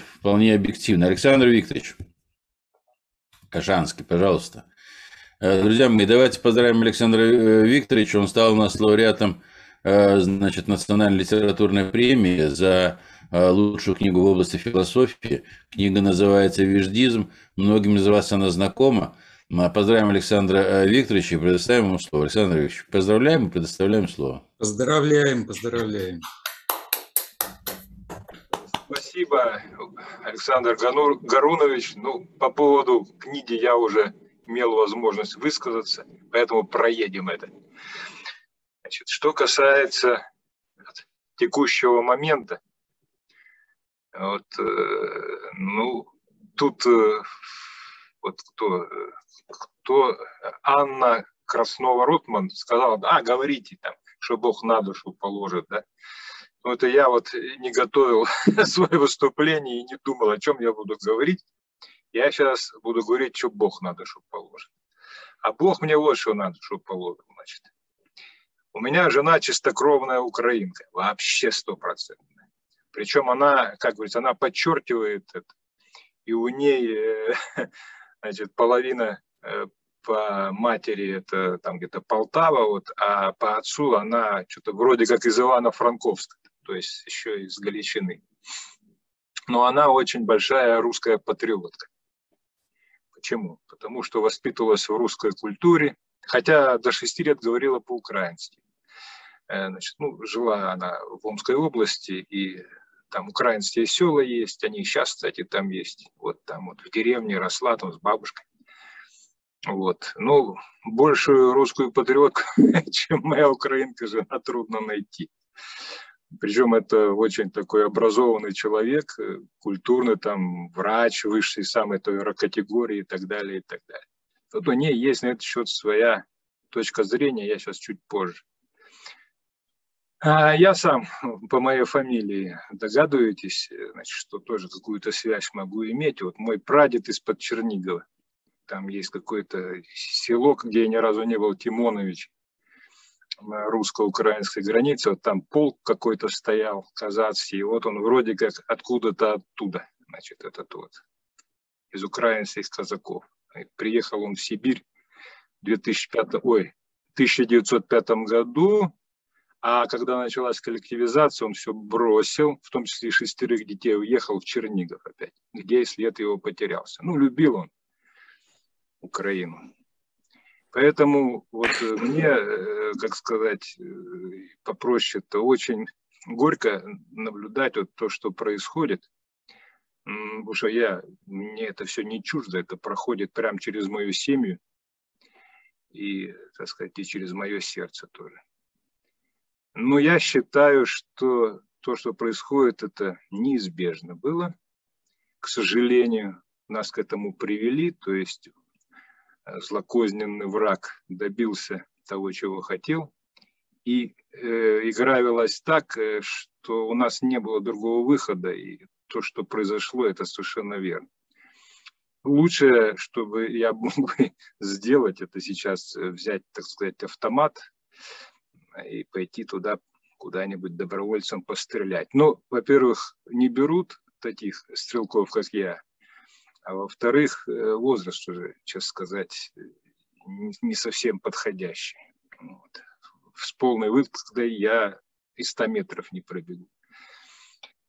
вполне объективно. Александр Викторович Кашанский, пожалуйста. Э, друзья мои, давайте поздравим Александра э, Викторовича. Он стал у нас лауреатом э, значит, национальной литературной премии за лучшую книгу в области философии. Книга называется «Виждизм». Многим из вас она знакома. Поздравим Александра Викторовича и предоставим ему слово. Александр Викторович, поздравляем и предоставляем слово. Поздравляем, поздравляем. Спасибо, Александр Гарунович. Ну, по поводу книги я уже имел возможность высказаться, поэтому проедем это. Значит, что касается текущего момента, вот, э, ну, тут э, вот кто, кто Анна Краснова-Рутман сказала, а, говорите там, что Бог на душу положит, да. Ну, это я вот не готовил свое выступление и не думал, о чем я буду говорить. Я сейчас буду говорить, что Бог надо, чтобы положил. А Бог мне вот что надо, чтобы положил, значит. У меня жена чистокровная украинка, вообще стопроцентная. Причем она, как говорится, она подчеркивает это. И у ней, э, значит, половина э, по матери это там где-то Полтава, вот, а по отцу она что-то вроде как из Ивана Франковска, то есть еще из Галичины. Но она очень большая русская патриотка. Почему? Потому что воспитывалась в русской культуре, хотя до шести лет говорила по-украински. Э, значит, ну, жила она в Омской области, и там украинские села есть, они сейчас, кстати, там есть. Вот там вот в деревне росла там с бабушкой. Вот. Ну, большую русскую патриотку, чем моя украинка, жена трудно найти. Причем это очень такой образованный человек, э, культурный там врач высшей самой той категории и так далее, и так далее. Тут у нее есть на этот счет своя точка зрения, я сейчас чуть позже. А я сам по моей фамилии догадываетесь, э, значит, что тоже какую-то связь могу иметь. Вот мой прадед из-под Чернигова. Там есть какое-то село, где я ни разу не был, Тимонович русско-украинской границе, вот там полк какой-то стоял, казацкий, и вот он вроде как откуда-то оттуда, значит, этот вот, из украинских казаков. И приехал он в Сибирь в 2005, ой, 1905 году, а когда началась коллективизация, он все бросил, в том числе и шестерых детей, уехал в Чернигов опять, где след его потерялся. Ну, любил он Украину. Поэтому вот э, мне, э, как сказать, э, попроще-то очень горько наблюдать вот то, что происходит. Потому что я, мне это все не чуждо, это проходит прямо через мою семью и, так сказать, и через мое сердце тоже. Но я считаю, что то, что происходит, это неизбежно было. К сожалению, нас к этому привели, то есть злокозненный враг добился того, чего хотел. И э, игра велась так, э, что у нас не было другого выхода, и то, что произошло, это совершенно верно. Лучшее, чтобы я мог бы сделать, это сейчас э, взять, так сказать, автомат и пойти туда куда-нибудь добровольцем пострелять. Ну, во-первых, не берут таких стрелков, как я, а во-вторых, э, возраст уже, честно сказать, не совсем подходящий. Вот. С полной выпуской я и 100 метров не пробегу.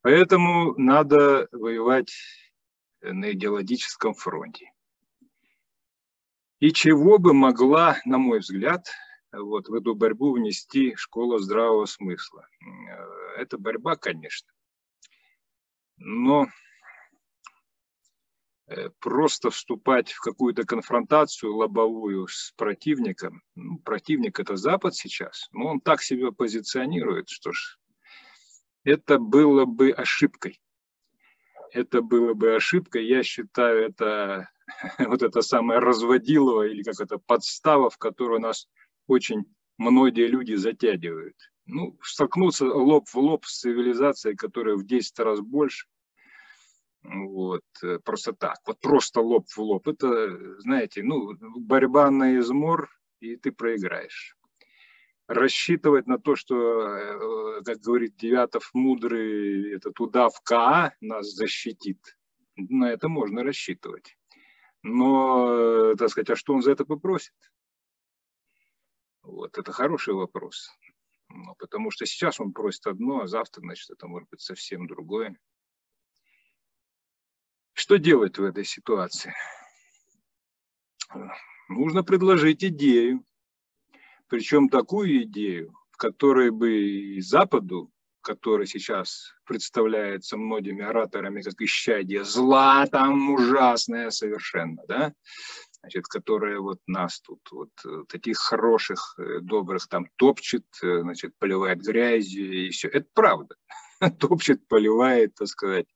Поэтому надо воевать на идеологическом фронте. И чего бы могла, на мой взгляд, вот в эту борьбу внести школа здравого смысла? Э, это борьба, конечно. Но просто вступать в какую-то конфронтацию лобовую с противником. Ну, противник это Запад сейчас, но он так себя позиционирует, что ж, это было бы ошибкой. Это было бы ошибкой. Я считаю, это вот это самое разводилово или как это подстава, в которую нас очень многие люди затягивают. Ну, столкнуться лоб в лоб с цивилизацией, которая в 10 раз больше, вот, э, просто так, вот просто лоб в лоб. Это, знаете, ну, борьба на измор, и ты проиграешь. рассчитывать на то, что, как говорит Девятов мудрый, этот удав КА нас защитит. На это можно рассчитывать. Но, так сказать, а что он за это попросит? Вот, это хороший вопрос. Ну, потому что сейчас он просит одно, а завтра, значит, это может быть совсем другое. Что делать в этой ситуации? Нужно предложить идею, причем такую идею, в которой бы и Западу, который сейчас представляется многими ораторами как исчадие зла, там ужасное совершенно, да, значит, которая вот нас тут, вот э, таких хороших, э, добрых там топчет, э, значит, поливает грязью и все. Это правда. топчет, поливает, так сказать.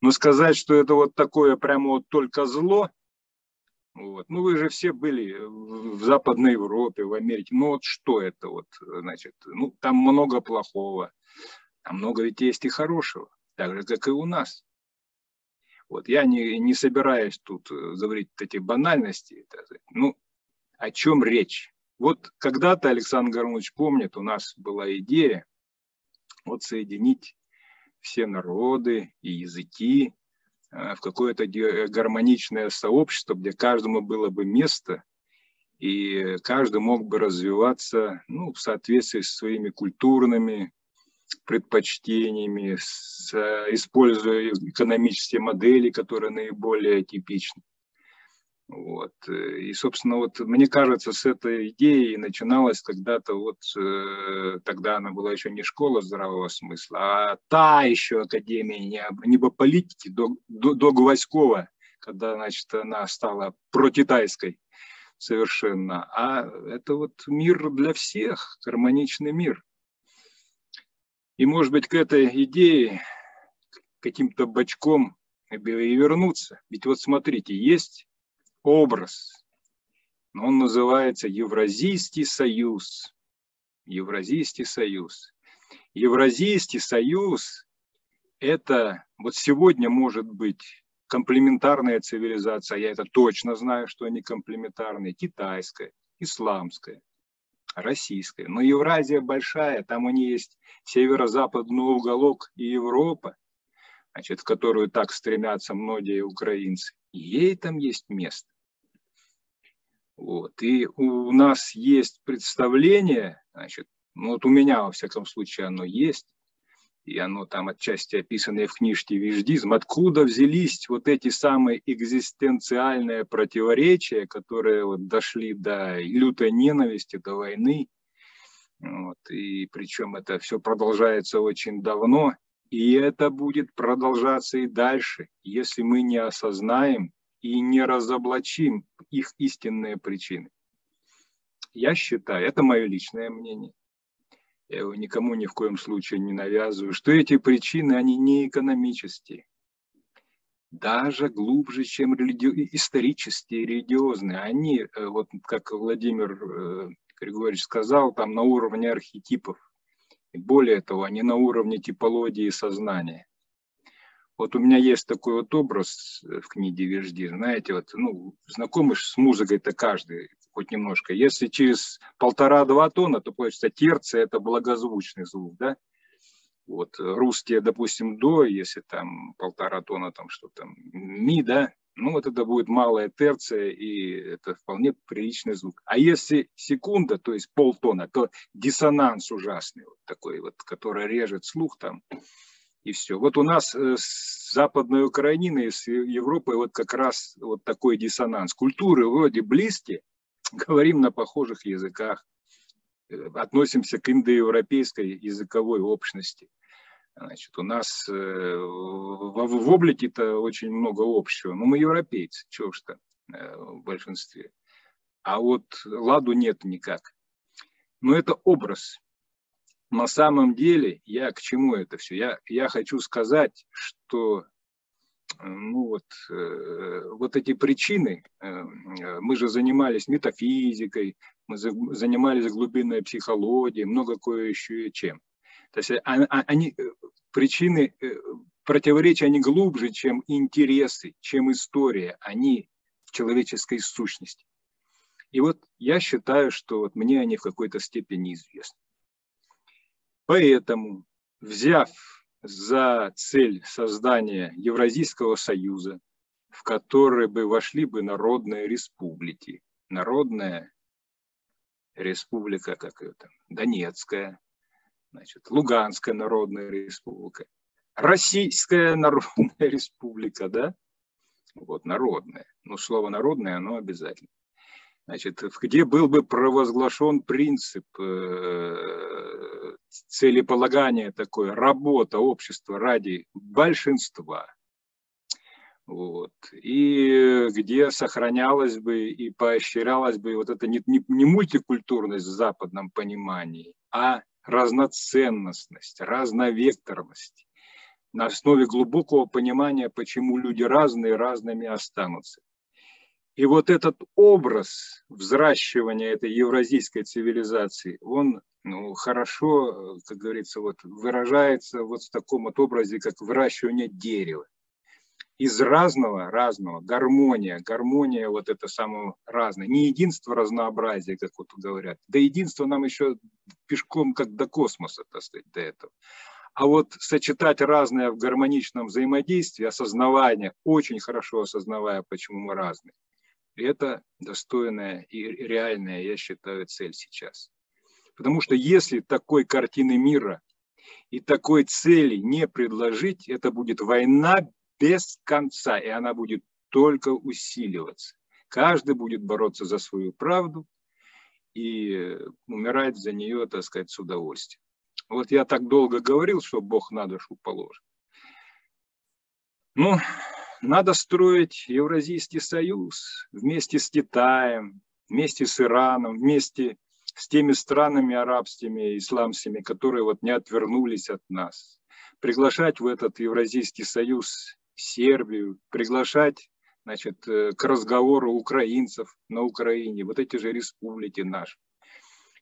Но сказать, что это вот такое прямо вот только зло, вот. Ну, вы же все были в Западной Европе, в Америке. Ну, вот что это вот, значит, ну, там много плохого, там много ведь есть и хорошего, так же, как и у нас. Вот я не, не собираюсь тут э, говорить эти банальности. Ну, о чем речь? Вот когда-то Александр Горнович помнит, у нас была идея вот соединить все народы и языки э, в какое-то гармоничное сообщество, где каждому было бы место, и каждый мог бы развиваться ну, в соответствии с своими культурными, предпочтениями, с, используя экономические модели, которые наиболее типичны. Вот. И, собственно, вот мне кажется, с этой идеей начиналась когда-то вот, э, тогда она была еще не школа здравого смысла, а та еще академия не, небополитики до, до, до Гвоздькова, когда, значит, она стала протитайской совершенно. А это вот мир для всех, гармоничный мир. И, может быть, к этой идее каким-то бочком и вернуться. Ведь вот смотрите, есть образ, он называется Евразийский союз. Евразийский союз. Евразийский союз – это вот сегодня может быть комплементарная цивилизация, я это точно знаю, что они комплементарные, китайская, исламская российская. Но Евразия большая, там у нее есть северо-западный уголок и Европа, значит, в которую так стремятся многие украинцы. И ей там есть место. Вот. И у нас есть представление, значит, ну вот у меня, во всяком случае, оно есть, и оно там отчасти описанное в книжке «Виждизм», откуда взялись вот эти самые экзистенциальные противоречия, которые вот дошли до лютой ненависти, до войны. Вот. И причем это все продолжается очень давно, и это будет продолжаться и дальше, если мы не осознаем и не разоблачим их истинные причины. Я считаю, это мое личное мнение, я его никому ни в коем случае не навязываю, что эти причины, они не экономические, даже глубже, чем религи... исторические, религиозные. Они, э, вот как Владимир э, Григорьевич сказал, там на уровне архетипов. И более того, они на уровне типологии сознания. Вот у меня есть такой вот образ э, в книге Вежди, знаете, вот, ну, знакомый с музыкой-то каждый, хоть немножко. Если через полтора-два тона, то получится терция – это благозвучный звук, да? Вот русские, допустим, до, если там полтора тона, там что там, ми, да, ну вот это будет малая терция, и это вполне приличный звук. А если секунда, то есть полтона, то диссонанс ужасный, вот такой вот, который режет слух там, и все. Вот у нас э, с Западной Украиной, с Европой вот как раз вот такой диссонанс. Культуры вроде близкие, говорим на похожих языках, э, относимся к индоевропейской языковой общности. Значит, у нас э, в, в облике-то очень много общего, но мы европейцы, чего ж то э, в большинстве. А вот ладу нет никак. Но это образ. На самом деле, я к чему это все? Я, я хочу сказать, что ну вот, э, вот эти причины, э, мы же занимались метафизикой, мы занимались глубинной психологией, много кое еще чем. То есть а, а, они, э, причины противоречия, они глубже, чем интересы, чем история, они в человеческой сущности. И вот я считаю, что вот мне они в какой-то степени известны. Поэтому, взяв за цель создания Евразийского союза, в который бы вошли бы народные республики, народная республика, как это, Донецкая, значит, Луганская народная республика, Российская народная республика, да? Вот, народная. Ну, слово народное, оно обязательно. Значит, где был бы провозглашен принцип э, целеполагания такое, работа общества ради большинства, вот. И где сохранялась бы и поощрялась бы вот эта не, не, не мультикультурность в западном понимании, а разноценностность, разновекторность на основе глубокого понимания, почему люди разные, разными останутся. И вот этот образ взращивания этой евразийской цивилизации, он ну, хорошо, как говорится, вот, выражается вот в таком вот образе, как выращивание дерева из разного, разного, гармония, гармония вот это самое разное, не единство, разнообразие, как вот говорят, до единства нам еще пешком как до космоса, так сказать, до этого. А вот сочетать разное в гармоничном взаимодействии, осознавание, очень хорошо осознавая, почему мы разные, это достойная и реальная, я считаю, цель сейчас. Потому что если такой картины мира и такой цели не предложить, это будет война без конца, и она будет только усиливаться. Каждый будет бороться за свою правду и умирать за нее, так сказать, с удовольствием. Вот я так долго говорил, что Бог на душу положит. Ну, надо строить Евразийский союз вместе с Китаем, вместе с Ираном, вместе с теми странами арабскими исламскими, которые вот не отвернулись от нас. Приглашать в этот Евразийский союз Сербию, приглашать значит, э, к разговору украинцев на Украине, вот эти же республики наши.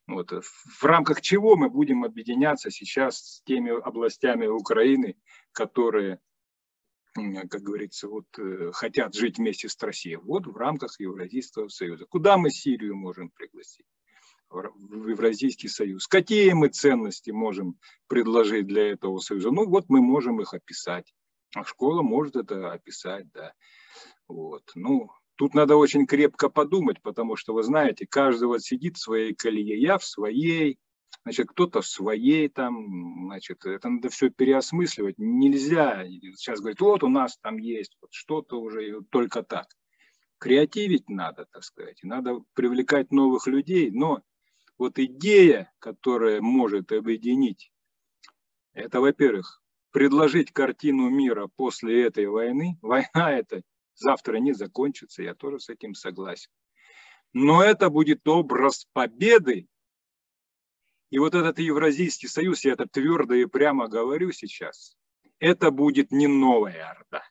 Вот. Э, в рамках чего мы будем объединяться сейчас с теми областями Украины, которые, как говорится, вот, э, хотят жить вместе с Россией? Вот в рамках Евразийского союза. Куда мы Сирию можем пригласить? в Евразийский союз. Какие мы ценности можем предложить для этого союза? Ну вот мы можем их описать. А школа может это описать, да. Вот. Ну, тут надо очень крепко подумать, потому что, вы знаете, каждый вот сидит в своей колее, я в своей, значит, кто-то в своей там, значит, это надо все переосмысливать. Нельзя сейчас говорить, вот у нас там есть вот что-то уже только так. Креативить надо, так сказать, надо привлекать новых людей, но вот идея, которая может объединить, это, во-первых, предложить картину мира после этой войны, война это завтра не закончится, я тоже с этим согласен. Но это будет образ победы. И вот этот Евразийский союз, я это твердо и прямо говорю сейчас, это будет не новая Орда.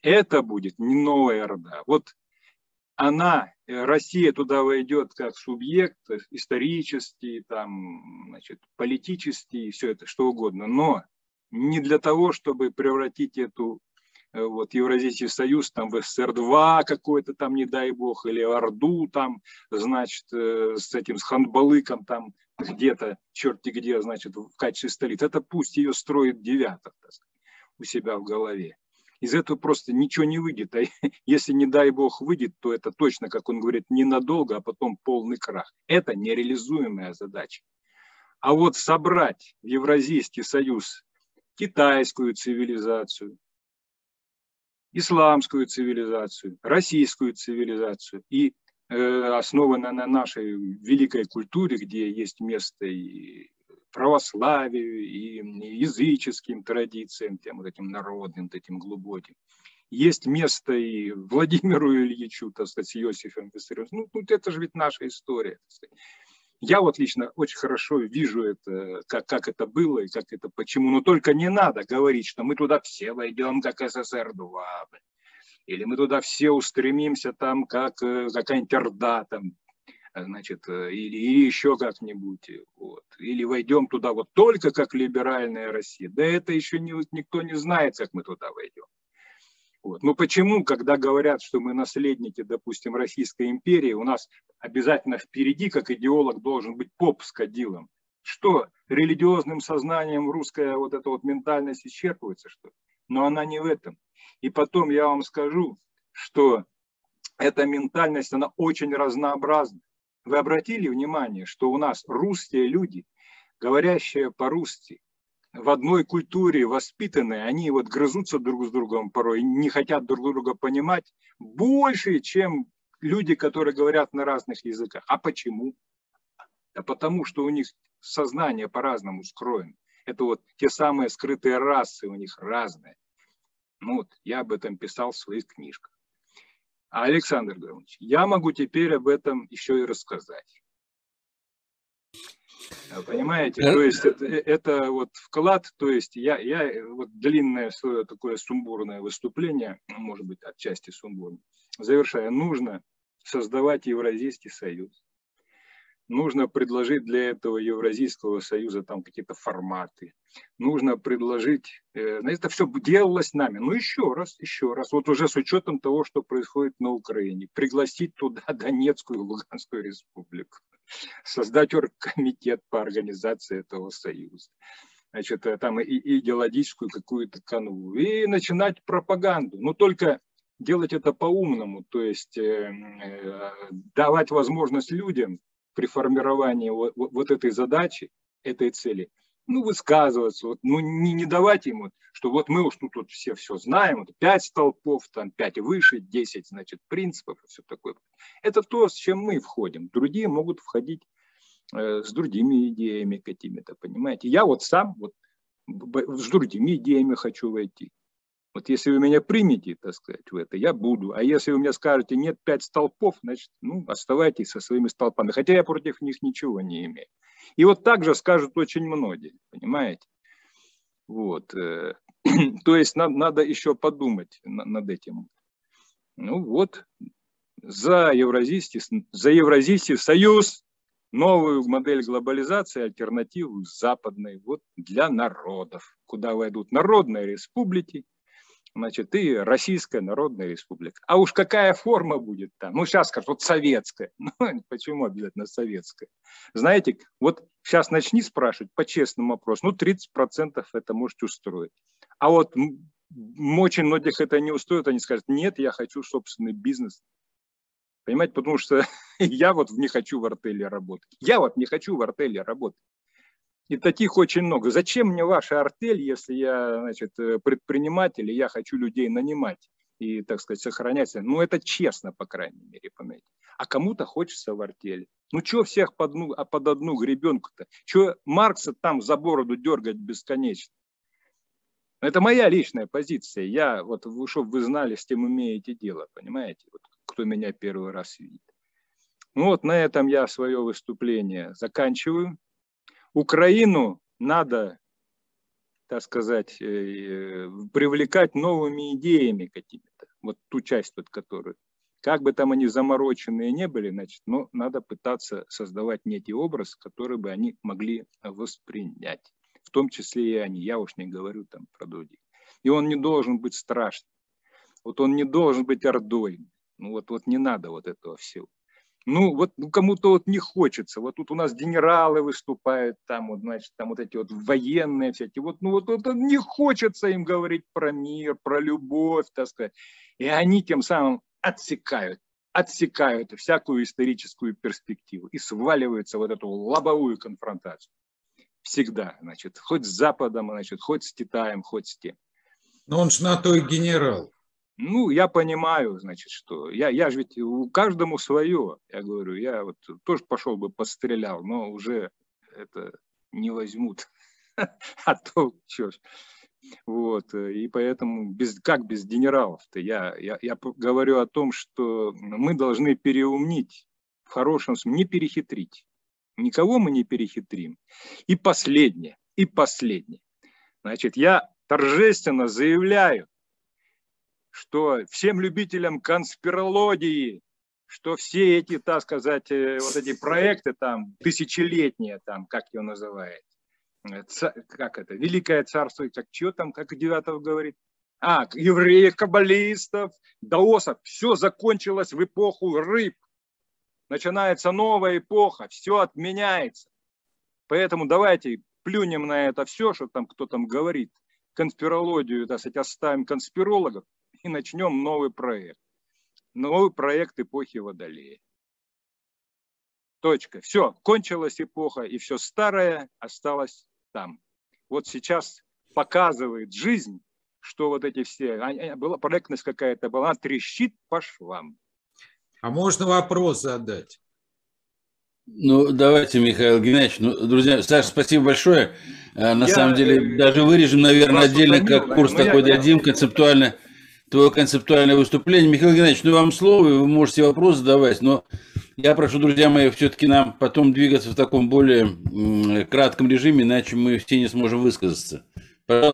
Это будет не новая Орда. Вот она, Россия туда войдет как субъект исторический, там, значит, политический, все это, что угодно. Но не для того, чтобы превратить эту э, вот Евразийский союз там в СССР-2 какой-то там, не дай бог, или Орду там, значит, э, с этим, с Ханбалыком там где-то, черти где, значит, в качестве столицы. Это пусть ее строит девяток, так сказать, у себя в голове. Из этого просто ничего не выйдет. А если, не дай бог, выйдет, то это точно, как он говорит, ненадолго, а потом полный крах. Это нереализуемая задача. А вот собрать в Евразийский союз китайскую цивилизацию, исламскую цивилизацию, российскую цивилизацию и э, основана на нашей великой культуре, где есть место и православию, и языческим традициям, тем вот этим народным, этим глубоким. Есть место и Владимиру Ильичу, так сказать, с Иосифом Виссарионовичем. Ну, это же ведь наша история. Так сказать. Я вот лично очень хорошо вижу это, как, как это было и как это почему. Но только не надо говорить, что мы туда все войдем, как СССР-2. Или мы туда все устремимся там, как э, какая-нибудь Орда, там, значит, э, или, или еще как-нибудь. Вот. Или войдем туда вот только как либеральная Россия. Да это еще не, никто не знает, как мы туда войдем. Вот. Но почему, когда говорят, что мы наследники, допустим, Российской империи, у нас обязательно впереди, как идеолог, должен быть поп с кадилом? Что, религиозным сознанием русская вот эта вот ментальность исчерпывается, что ли? Но она не в этом. И потом я вам скажу, что эта ментальность, она очень разнообразна. Вы обратили внимание, что у нас русские люди, говорящие по-русски, в одной культуре воспитанные, они вот грызутся друг с другом порой, не хотят друг друга понимать больше, чем люди, которые говорят на разных языках. А почему? Да потому что у них сознание по-разному скроено. Это вот те самые скрытые расы у них разные. Ну вот, я об этом писал в своих книжках. А Александр Гаврилович, я могу теперь об этом еще и рассказать. Понимаете, то есть это, это вот вклад, то есть я, я вот длинное свое такое сумбурное выступление, может быть, отчасти сумбурное, завершая, нужно создавать Евразийский союз. Нужно предложить для этого Евразийского союза там какие-то форматы, нужно предложить, э, это все делалось нами, ну еще раз, еще раз, вот уже с учетом того, что происходит на Украине, пригласить туда Донецкую и Луганскую республику, создать оргкомитет по организации этого союза, значит, э, там и идеологическую какую-то канву, и начинать пропаганду, но только делать это по-умному, то есть э, э, давать возможность людям при формировании вот, вот этой задачи, этой цели, ну, высказываться, вот, ну, не, не давать ему, что вот мы уж тут, тут все все знаем, вот пять столпов, там пять выше, десять, значит, принципов и все такое. Это то, с чем мы входим. Другие могут входить э, с другими идеями какими-то, понимаете. Я вот сам вот с другими идеями хочу войти. Вот если вы меня примете, так сказать, в это, я буду. А если вы мне скажете, нет пять столпов, значит, ну, оставайтесь со своими столпами. Хотя я против них ничего не имею. И вот так же скажут очень многие, понимаете? Вот. Э, то есть надо, надо еще подумать над этим. Ну вот, за Евразийский, за Евразийский союз, новую модель глобализации, альтернативу западной, вот для народов, куда войдут народные республики, значит, и Российская Народная Республика. А уж какая форма будет там? Ну, сейчас скажут, вот советская. Ну, почему обязательно советская? Знаете, вот сейчас начни спрашивать по честному вопросу, ну, 30% это может устроить. А вот очень многих это не устроит, они скажут, нет, я хочу собственный бизнес. Понимаете, потому что я вот не хочу в артеле работать. Я вот не хочу в артеле работать. И таких очень много. Зачем мне ваша артель, если я значит, э, предприниматель, и я хочу людей нанимать и, так сказать, сохранять? Ну, это честно, по крайней мере, понимаете. А кому-то хочется в артели. Ну, что всех под, одну, а под одну гребенку-то? Что Маркса там за бороду дергать бесконечно? Это моя личная позиция. Я, вот, чтобы вы знали, с тем имеете дело, понимаете? Вот, кто меня первый раз видит. Ну вот на этом я свое выступление заканчиваю. Украину надо, так сказать, э, привлекать новыми идеями какими-то. Вот ту часть, вот, которую. Как бы там они замороченные не были, значит, но надо пытаться создавать некий образ, который бы они могли воспринять. В том числе и они. Я уж не говорю там про других. И он не должен быть страшным. Вот он не должен быть ордой. Ну вот, вот не надо вот этого всего. Ну, вот ну, кому-то вот не хочется. Вот тут у нас генералы выступают, там вот, значит, там вот эти вот военные всякие. Вот, ну, вот, вот не хочется им говорить про мир, про любовь, так сказать. И они тем самым отсекают, отсекают всякую историческую перспективу и сваливаются вот эту лобовую конфронтацию. Всегда, значит, хоть с Западом, значит, хоть с Китаем, хоть с тем. Но он же на то и генерал. Ну, я понимаю, значит, что я, я же ведь у каждому свое, я говорю, я вот тоже пошел бы пострелял, но уже это не возьмут, а то что вот, и поэтому без, как без генералов-то? Я, я, я говорю о том, что мы должны переумнить, в хорошем смысле, не перехитрить. Никого мы не перехитрим. И последнее, и последнее. Значит, я торжественно заявляю, что всем любителям конспирологии, что все эти, так сказать, э, вот эти проекты там, тысячелетние там, как его называют, э, как это, Великое Царство, как что там, как Девятов говорит, А, евреев, каббалистов, даосов. Все закончилось в эпоху рыб. Начинается новая эпоха, все отменяется. Поэтому давайте плюнем на это все, что там кто там говорит. Конспирологию, так сказать, оставим конспирологов и начнем новый проект. Новый проект эпохи Водолея. Точка. Все, кончилась эпоха, и все старое осталось там. Вот сейчас показывает жизнь, что вот эти все, была проектность какая-то была, она трещит по швам. А можно вопрос задать? Ну, давайте, Михаил Геннадьевич. Ну, друзья, Саша, спасибо большое. А, на я, самом деле, даже вырежем, наверное, отдельно, как курс такой дадим, концептуально, твое концептуальное выступление. Михаил Геннадьевич, ну, вам слово, вы можете вопрос задавать, но я прошу, друзья мои, все-таки нам потом двигаться в таком более кратком режиме, иначе мы все не сможем высказаться.